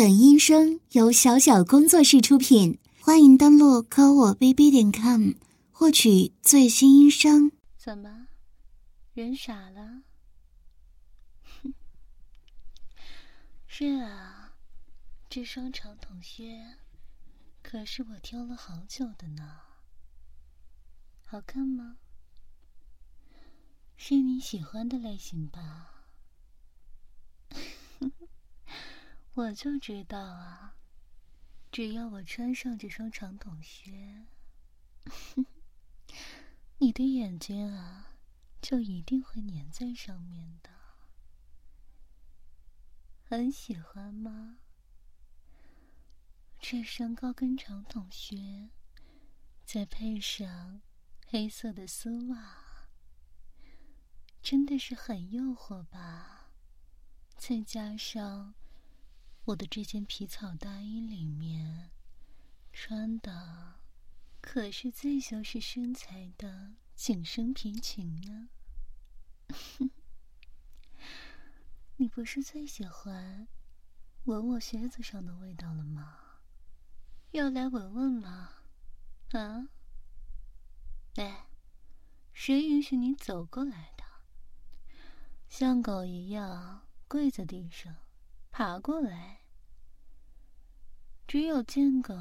本音声由小小工作室出品，欢迎登录科我 bb 点 com 获取最新音声。怎么，人傻了？是啊，这双长筒靴可是我挑了好久的呢。好看吗？是你喜欢的类型吧？我就知道啊！只要我穿上这双长筒靴，你的眼睛啊，就一定会粘在上面的。很喜欢吗？这双高跟长筒靴，再配上黑色的丝袜，真的是很诱惑吧？再加上……我的这件皮草大衣里面穿的可是最修饰身材的紧身皮裙呢。你不是最喜欢闻我靴子上的味道了吗？要来闻闻吗？啊？哎，谁允许你走过来的？像狗一样跪在地上，爬过来？只有贱狗，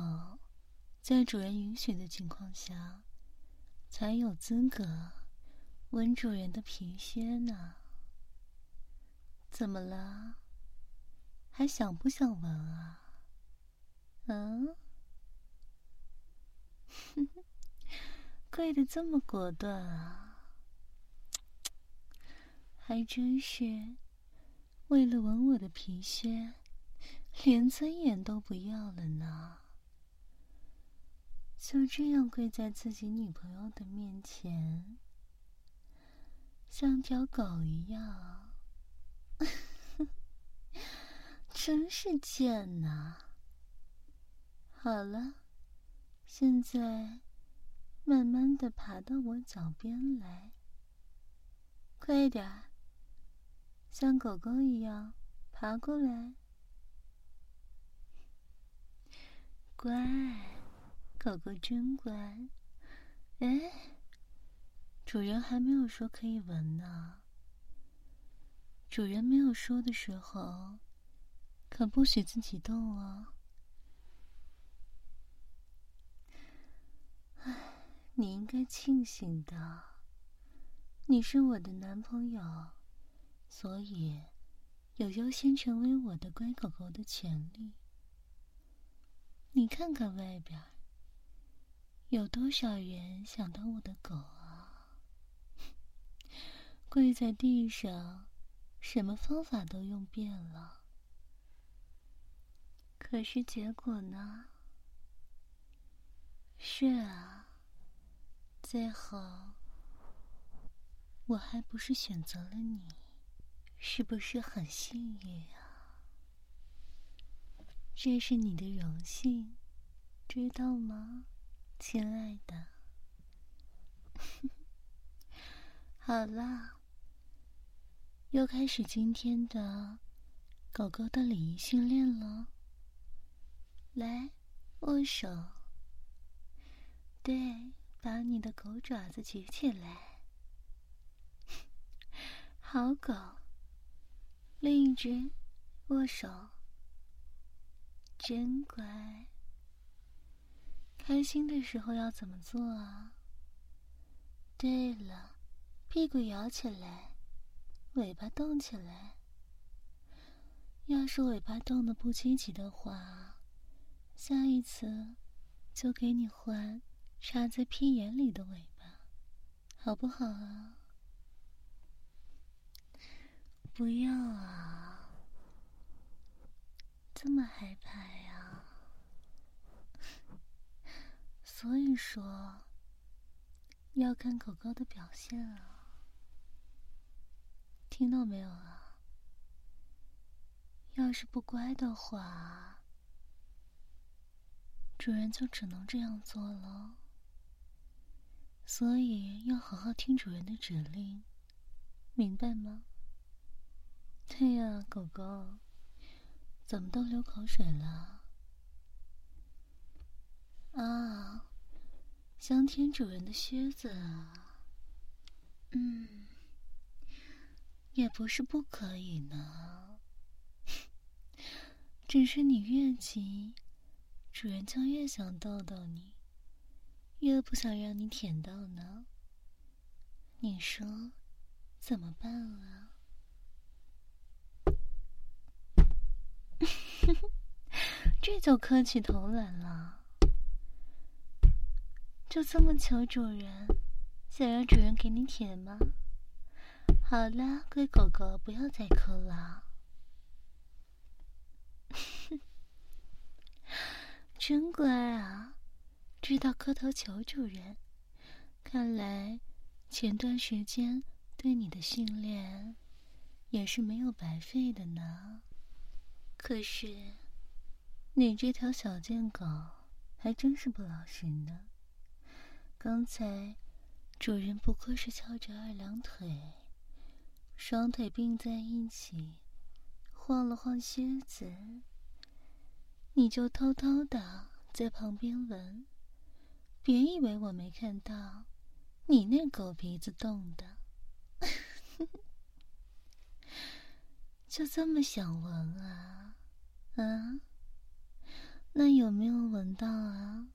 在主人允许的情况下，才有资格闻主人的皮靴呢。怎么了？还想不想闻啊？嗯？跪的这么果断啊？还真是为了闻我的皮靴。连尊严都不要了呢，就这样跪在自己女朋友的面前，像条狗一样，真是贱呐！好了，现在慢慢的爬到我脚边来，快点，像狗狗一样爬过来。乖，狗狗真乖。哎，主人还没有说可以闻呢。主人没有说的时候，可不许自己动哦。哎，你应该庆幸的，你是我的男朋友，所以有优先成为我的乖狗狗的权利。你看看外边，有多少人想当我的狗啊？跪在地上，什么方法都用遍了，可是结果呢？是啊，最后我还不是选择了你，是不是很幸运啊？这是你的荣幸，知道吗，亲爱的？好了，又开始今天的狗狗的礼仪训练了。来，握手。对，把你的狗爪子举起来。好狗。另一只，握手。真乖。开心的时候要怎么做啊？对了，屁股摇起来，尾巴动起来。要是尾巴动的不积极的话，下一次就给你换插在屁眼里的尾巴，好不好啊？不要啊！这么害怕呀？所以说要看狗狗的表现啊，听到没有啊？要是不乖的话，主人就只能这样做了。所以要好好听主人的指令，明白吗？对呀，狗狗。怎么都流口水了？啊，想舔主人的靴子啊？嗯，也不是不可以呢。只是你越急，主人就越想逗逗你，越不想让你舔到呢。你说怎么办啊？这就磕起头来了，就这么求主人，想让主人给你舔吗？好了，乖狗狗，不要再磕了。真乖啊，知道磕头求主人。看来前段时间对你的训练也是没有白费的呢。可是，你这条小贱狗还真是不老实呢。刚才主人不过是翘着二郎腿，双腿并在一起，晃了晃靴子，你就偷偷的在旁边闻。别以为我没看到，你那狗鼻子动的。就这么想闻啊？啊？那有没有闻到啊？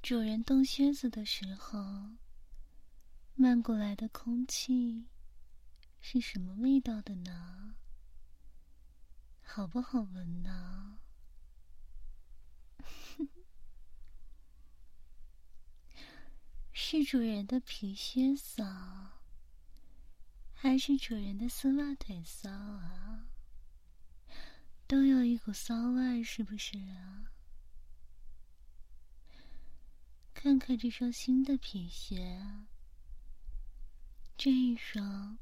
主人动靴子的时候，漫过来的空气是什么味道的呢？好不好闻呢？是主人的皮靴骚。还是主人的丝袜腿骚啊，都有一股骚味，是不是啊？看看这双新的皮鞋，这一双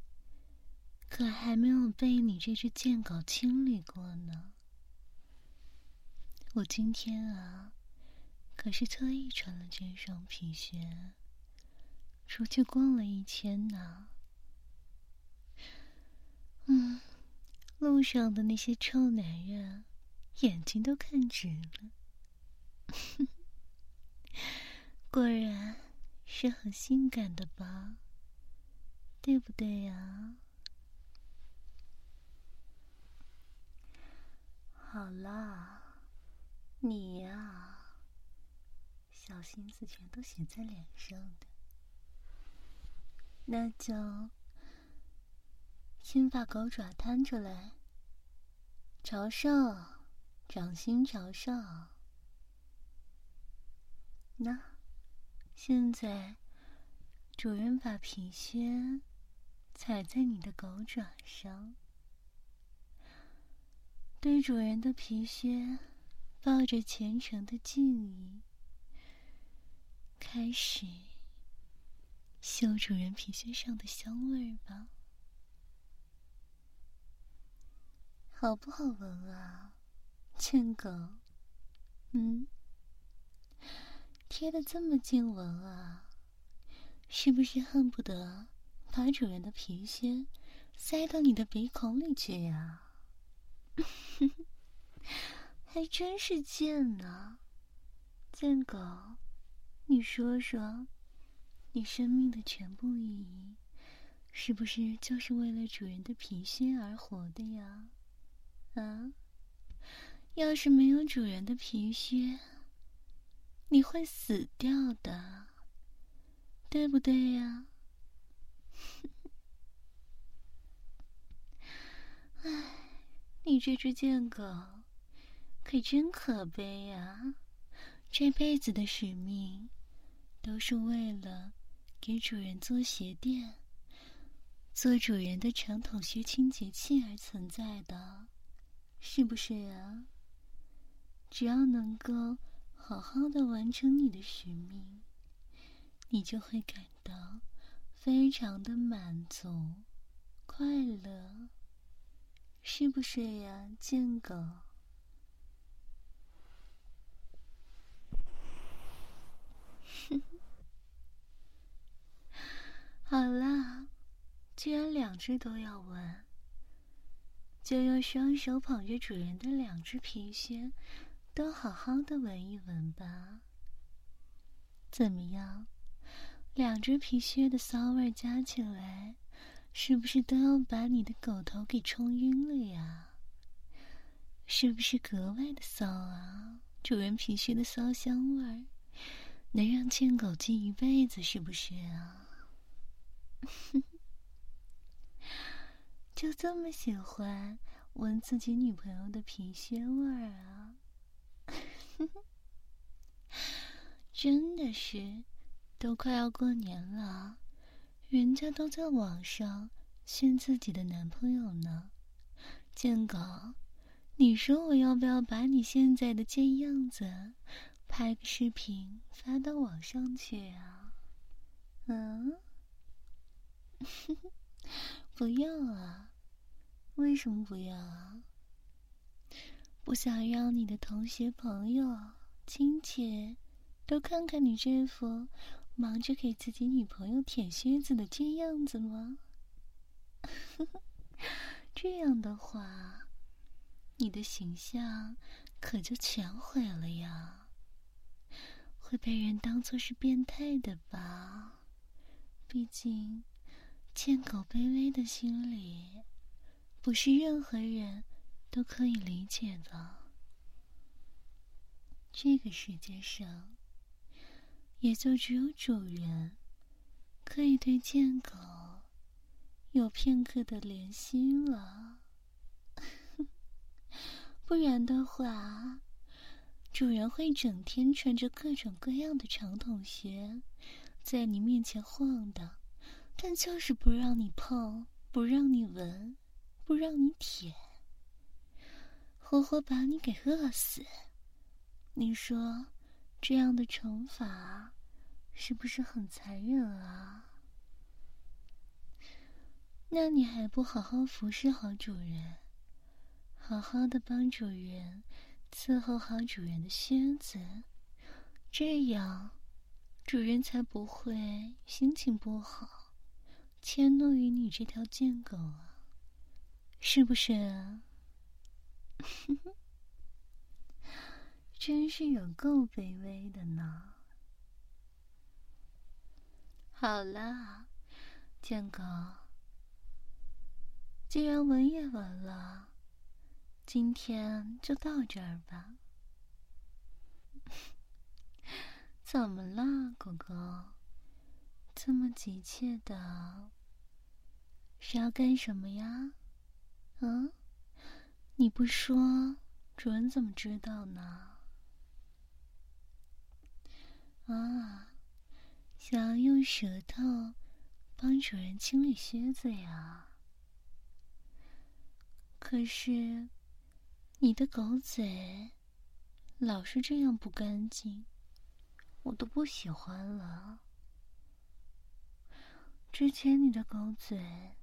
可还没有被你这只贱狗清理过呢。我今天啊，可是特意穿了这双皮鞋，出去逛了一圈呢。嗯，路上的那些臭男人，眼睛都看直了。果然是很性感的吧？对不对呀？好啦，你呀，小心思全都写在脸上的，那就。先把狗爪摊出来，朝上，掌心朝上。那，现在，主人把皮靴踩在你的狗爪上，对主人的皮靴抱着虔诚的敬意，开始嗅主人皮靴上的香味儿吧。好不好闻啊，贱狗？嗯，贴的这么近闻啊，是不是恨不得把主人的皮靴塞到你的鼻孔里去呀？还真是贱呢，贱狗！你说说，你生命的全部意义，是不是就是为了主人的皮靴而活的呀？啊！要是没有主人的皮靴，你会死掉的，对不对呀？唉，你这只贱狗可真可悲呀！这辈子的使命都是为了给主人做鞋垫、做主人的长筒靴清洁器而存在的。是不是啊？只要能够好好的完成你的使命，你就会感到非常的满足、快乐，是不是呀，贱狗？好啦，既然两只都要闻。就用双手捧着主人的两只皮靴，都好好的闻一闻吧。怎么样？两只皮靴的骚味加起来，是不是都要把你的狗头给冲晕了呀？是不是格外的骚啊？主人皮靴的骚香味儿，能让贱狗记一辈子，是不是啊？就这么喜欢闻自己女朋友的皮靴味儿啊？真的是，都快要过年了，人家都在网上炫自己的男朋友呢，贱狗。你说我要不要把你现在的贱样子拍个视频发到网上去啊？嗯，不要啊？为什么不要啊？不想让你的同学、朋友、亲戚都看看你这副忙着给自己女朋友舔靴子的贱样子吗？这样的话。你的形象可就全毁了呀！会被人当做是变态的吧？毕竟，贱狗卑微的心理，不是任何人都可以理解的。这个世界上，也就只有主人可以对贱狗有片刻的怜惜了。不然的话，主人会整天穿着各种各样的长筒鞋，在你面前晃荡，但就是不让你碰，不让你闻，不让你舔，活活把你给饿死。你说，这样的惩罚是不是很残忍啊？那你还不好好服侍好主人？好好的帮主人伺候好主人的靴子，这样主人才不会心情不好，迁怒于你这条贱狗啊，是不是啊？真是有够卑微的呢。好了，贱狗，既然闻也闻了。今天就到这儿吧。怎么了，狗狗？这么急切的，是要干什么呀？嗯？你不说，主人怎么知道呢？啊，想要用舌头帮主人清理靴子呀？可是。你的狗嘴老是这样不干净，我都不喜欢了。之前你的狗嘴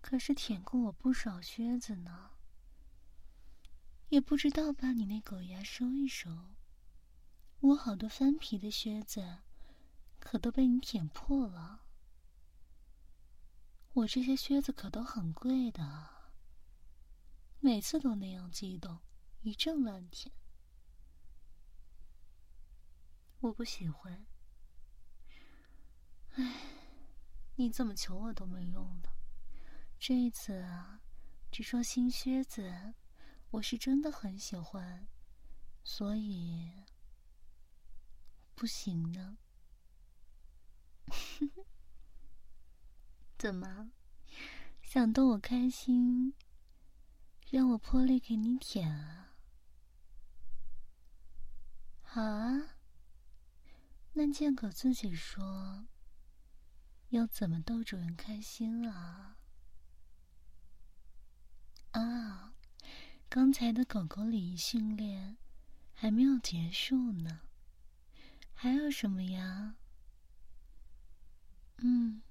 可是舔过我不少靴子呢，也不知道把你那狗牙收一收，我好多翻皮的靴子可都被你舔破了。我这些靴子可都很贵的。每次都那样激动，一阵乱舔，我不喜欢。唉，你怎么求我都没用的。这一次啊，这双新靴子，我是真的很喜欢，所以不行呢。怎么，想逗我开心？让我破例给你舔啊！好啊，那贱狗自己说，要怎么逗主人开心啊？啊，刚才的狗狗礼仪训练还没有结束呢，还有什么呀？嗯，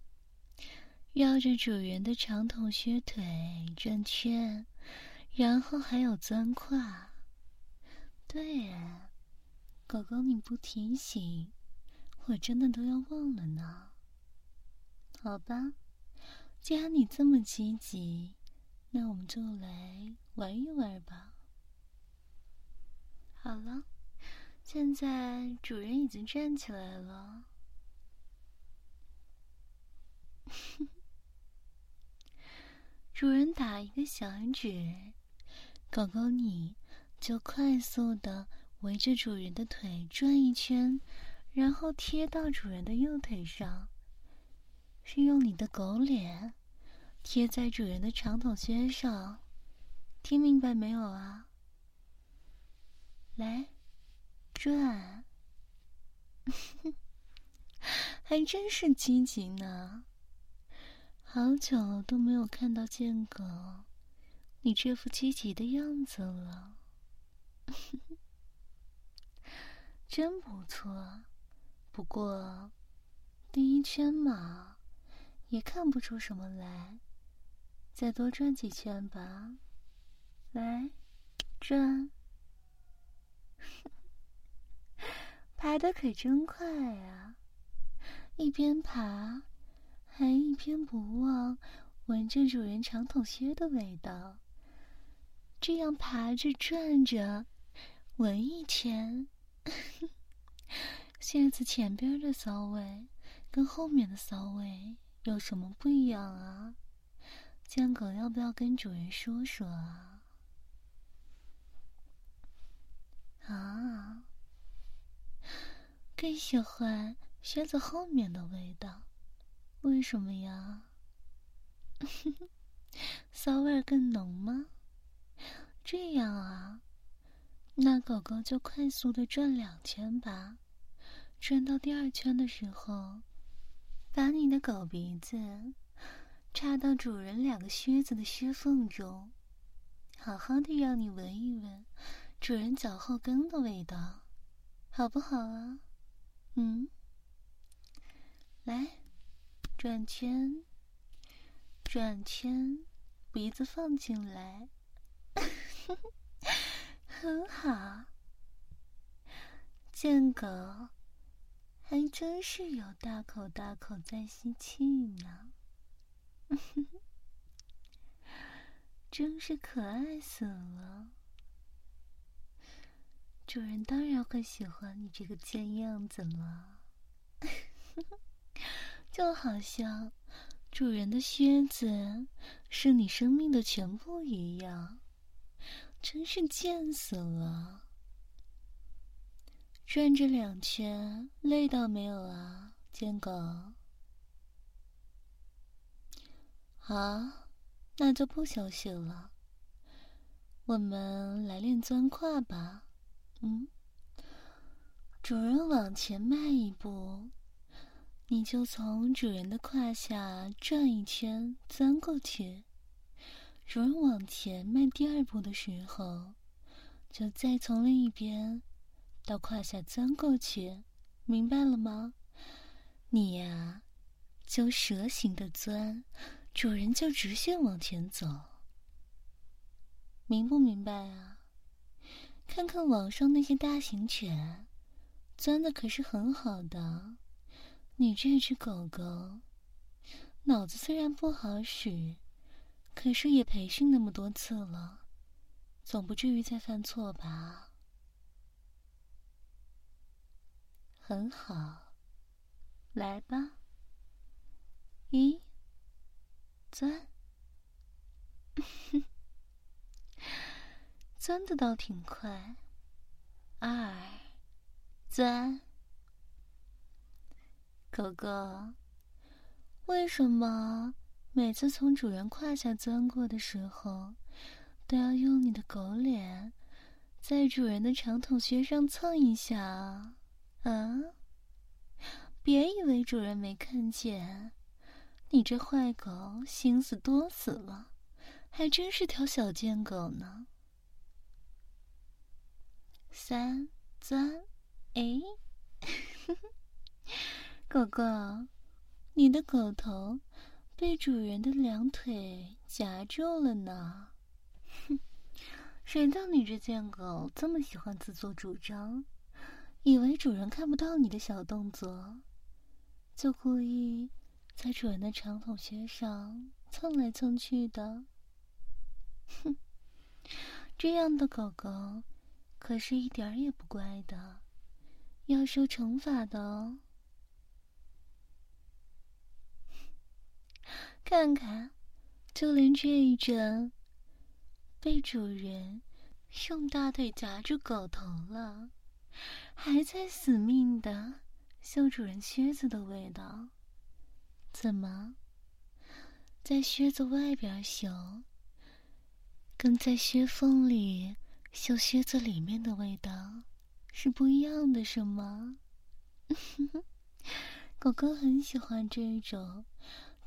绕着主人的长筒靴腿转圈。然后还有钻胯，对，狗狗你不提醒，我真的都要忘了呢。好吧，既然你这么积极，那我们就来玩一玩吧。好了，现在主人已经站起来了。主人打一个响指，狗狗你就快速的围着主人的腿转一圈，然后贴到主人的右腿上，是用你的狗脸贴在主人的长筒靴上，听明白没有啊？来，转，还真是积极呢。好久都没有看到剑狗，你这副积极的样子了，真不错。不过第一圈嘛，也看不出什么来，再多转几圈吧。来，转，爬的可真快啊！一边爬。还一边不忘闻着主人长筒靴的味道，这样爬着转着，闻一圈，靴子前边的骚味跟后面的骚味有什么不一样啊？江狗要不要跟主人说说啊？啊，更喜欢靴子后面的味道。为什么呀？骚味更浓吗？这样啊，那狗狗就快速的转两圈吧。转到第二圈的时候，把你的狗鼻子插到主人两个靴子的靴缝中，好好的让你闻一闻主人脚后跟的味道，好不好啊？嗯，来。转圈，转圈，鼻子放进来，很好。贱狗，还真是有大口大口在吸气呢，真是可爱死了。主人当然会喜欢你这个贱样子了。就好像主人的靴子是你生命的全部一样，真是贱死了。转着两圈，累到没有啊，贱狗？好，那就不休息了，我们来练钻胯吧。嗯，主人往前迈一步。你就从主人的胯下转一圈，钻过去。主人往前迈第二步的时候，就再从另一边到胯下钻过去，明白了吗？你呀，就蛇形的钻，主人就直线往前走。明不明白啊？看看网上那些大型犬，钻的可是很好的。你这只狗狗，脑子虽然不好使，可是也培训那么多次了，总不至于再犯错吧？很好，来吧，一钻，钻的倒挺快，二钻。狗狗，为什么每次从主人胯下钻过的时候，都要用你的狗脸在主人的长筒靴上蹭一下啊？啊！别以为主人没看见，你这坏狗心思多死了，还真是条小贱狗呢。三钻，哎。狗狗，你的狗头被主人的两腿夹住了呢。哼，谁叫你这贱狗这么喜欢自作主张？以为主人看不到你的小动作，就故意在主人的长筒靴上蹭来蹭去的。哼，这样的狗狗可是一点儿也不乖的，要受惩罚的哦。看看，就连这一阵被主人用大腿夹住狗头了，还在死命的嗅主人靴子的味道。怎么，在靴子外边嗅，跟在靴缝里嗅靴子里面的味道是不一样的，是吗？狗狗很喜欢这种。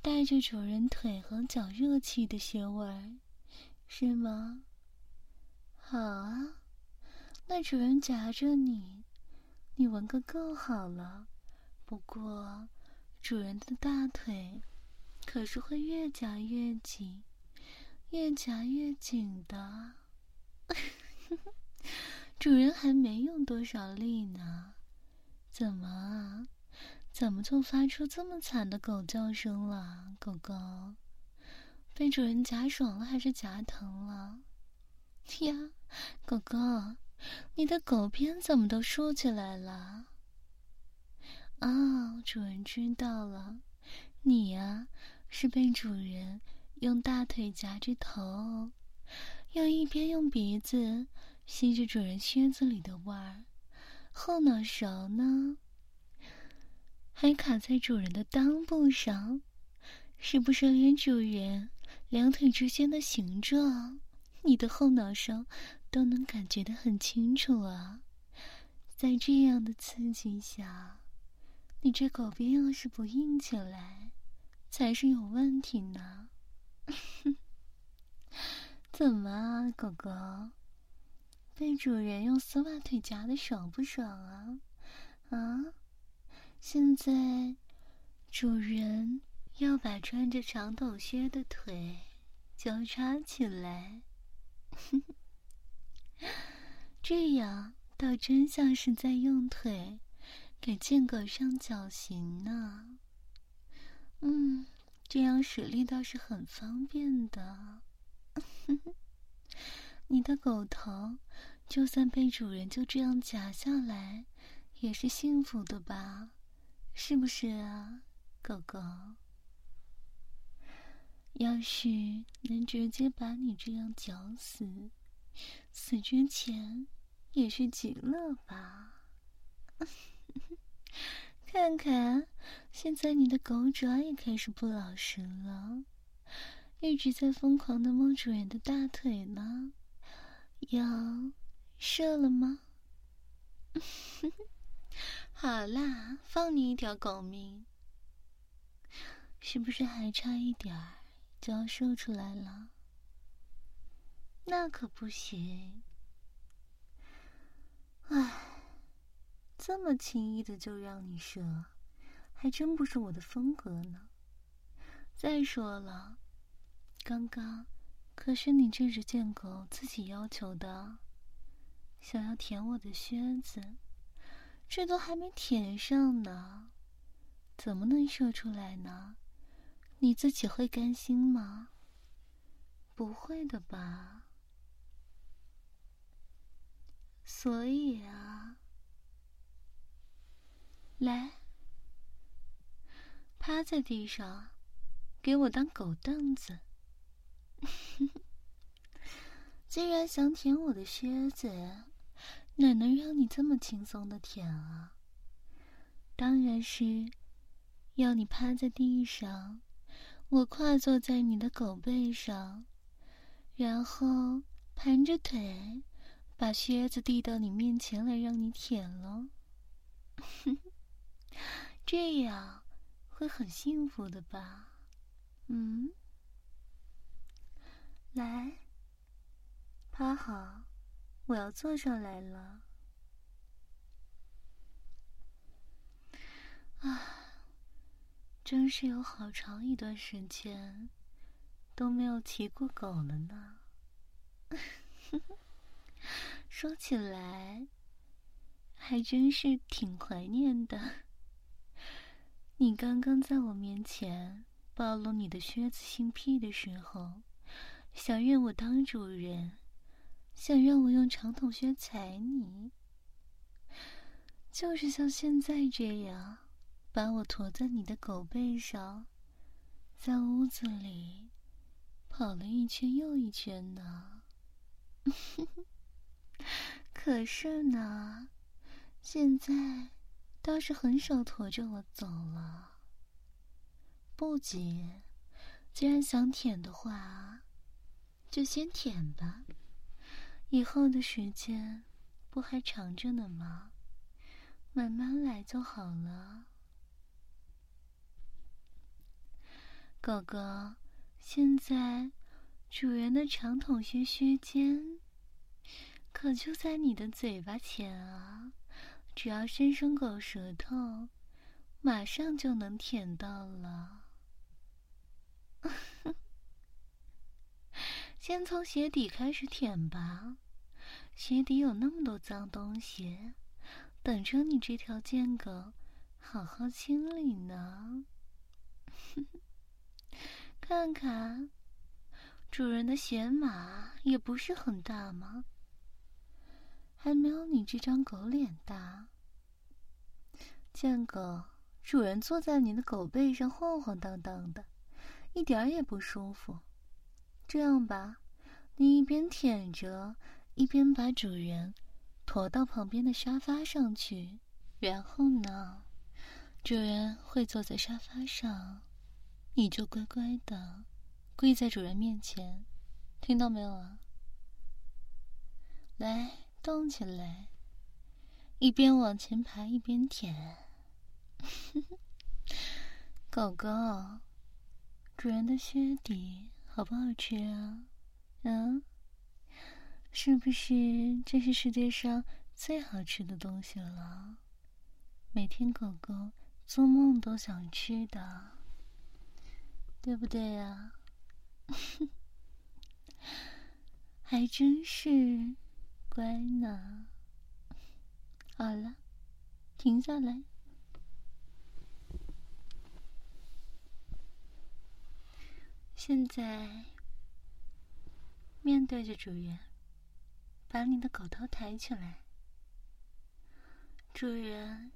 带着主人腿和脚热气的血味儿，是吗？好啊，那主人夹着你，你闻个够好了。不过，主人的大腿可是会越夹越紧，越夹越紧的。主人还没用多少力呢，怎么？怎么就发出这么惨的狗叫声了？狗狗被主人夹爽了还是夹疼了？呀，狗狗，你的狗鞭怎么都竖起来了？啊，主人知道了，你呀是被主人用大腿夹着头，又一边用鼻子吸着主人靴子里的味儿，后脑勺呢？还卡在主人的裆部上，是不是连主人两腿之间的形状，你的后脑勺都能感觉得很清楚啊？在这样的刺激下，你这狗鞭要是不硬起来，才是有问题呢。怎么啊，狗狗被主人用丝袜腿夹的爽不爽啊？啊？现在，主人要把穿着长筒靴的腿交叉起来，这样倒真像是在用腿给贱狗上绞刑呢。嗯，这样使力倒是很方便的。你的狗头就算被主人就这样夹下来，也是幸福的吧？是不是啊，狗狗？要是能直接把你这样绞死，死之前也是极乐吧？看看，现在你的狗爪也开始不老实了，一直在疯狂的摸主人的大腿呢。要射了吗？好啦，放你一条狗命，是不是还差一点儿就要射出来了？那可不行！唉，这么轻易的就让你射，还真不是我的风格呢。再说了，刚刚可是你这只贱狗自己要求的，想要舔我的靴子。这都还没舔上呢，怎么能射出来呢？你自己会甘心吗？不会的吧。所以啊，来，趴在地上，给我当狗凳子。既然想舔我的靴子。哪能让你这么轻松的舔啊？当然是要你趴在地上，我跨坐在你的狗背上，然后盘着腿，把靴子递到你面前来让你舔喽。这样会很幸福的吧？嗯，来，趴好。我要坐上来了。啊，真是有好长一段时间都没有骑过狗了呢。说起来，还真是挺怀念的。你刚刚在我面前暴露你的靴子性癖的时候，想认我当主人，想让我用长筒靴踩你，就是像现在这样，把我驮在你的狗背上，在屋子里跑了一圈又一圈呢。可是呢，现在倒是很少驮着我走了。不急，既然想舔的话，就先舔吧。以后的时间不还长着呢吗？慢慢来就好了。狗狗，现在主人的长筒靴靴尖可就在你的嘴巴前啊！只要伸伸狗舌头，马上就能舔到了。先从鞋底开始舔吧，鞋底有那么多脏东西，等着你这条贱狗好好清理呢。看看，主人的鞋码也不是很大吗？还没有你这张狗脸大。贱狗，主人坐在你的狗背上晃晃荡荡的。一点也不舒服。这样吧，你一边舔着，一边把主人驮到旁边的沙发上去。然后呢，主人会坐在沙发上，你就乖乖的跪在主人面前，听到没有啊？来，动起来，一边往前爬一边舔。狗狗。主人的靴底好不好吃啊？嗯，是不是这是世界上最好吃的东西了？每天狗狗做梦都想吃的，对不对呀？还真是乖呢。好了，停下来。现在，面对着主人，把你的狗头抬起来。主人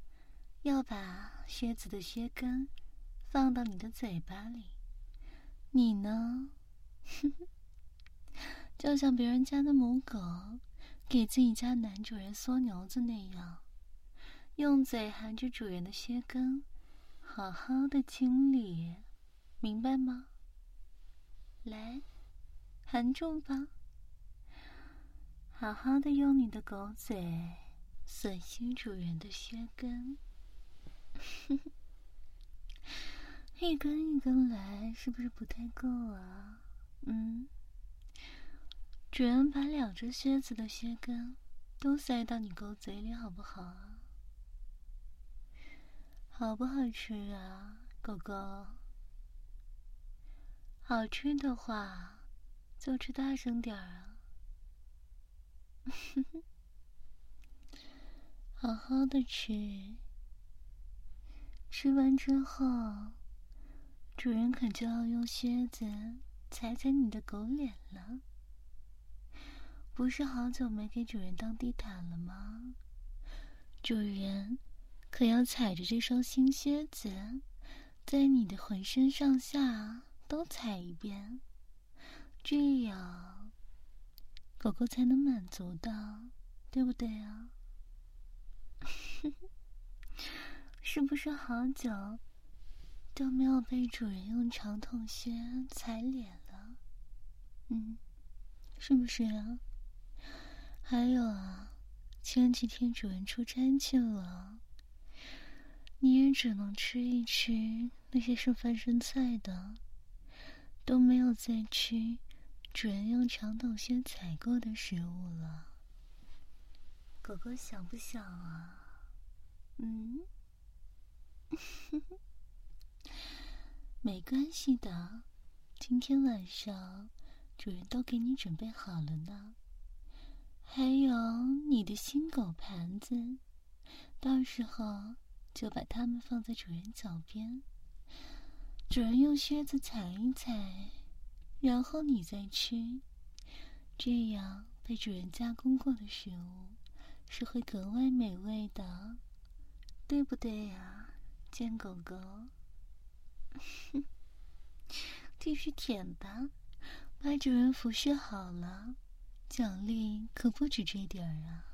要把靴子的靴跟放到你的嘴巴里，你呢，就像别人家的母狗给自己家男主人缩牛子那样，用嘴含着主人的靴跟，好好的清理，明白吗？来，含住吧。好好的用你的狗嘴吮吸主人的靴跟，一根一根来，是不是不太够啊？嗯，主人把两只靴子的靴跟都塞到你狗嘴里，好不好啊？好不好吃啊，狗狗？好吃的话，就吃大声点儿啊！好好的吃，吃完之后，主人可就要用靴子踩踩你的狗脸了。不是好久没给主人当地毯了吗？主人可要踩着这双新靴子，在你的浑身上下。都踩一遍，这样狗狗才能满足的，对不对啊？是不是好久都没有被主人用长筒靴踩脸了？嗯，是不是啊？还有啊，前几天主人出差去了，你也只能吃一吃那些剩饭剩菜的。都没有再吃主人用长筒靴踩过的食物了。狗狗想不想啊？嗯，没关系的，今天晚上主人都给你准备好了呢。还有你的新狗盘子，到时候就把它们放在主人脚边。主人用靴子踩一踩，然后你再吃，这样被主人加工过的食物是会格外美味的，对不对呀，贱狗狗？继续舔吧，把主人服侍好了，奖励可不止这点儿啊！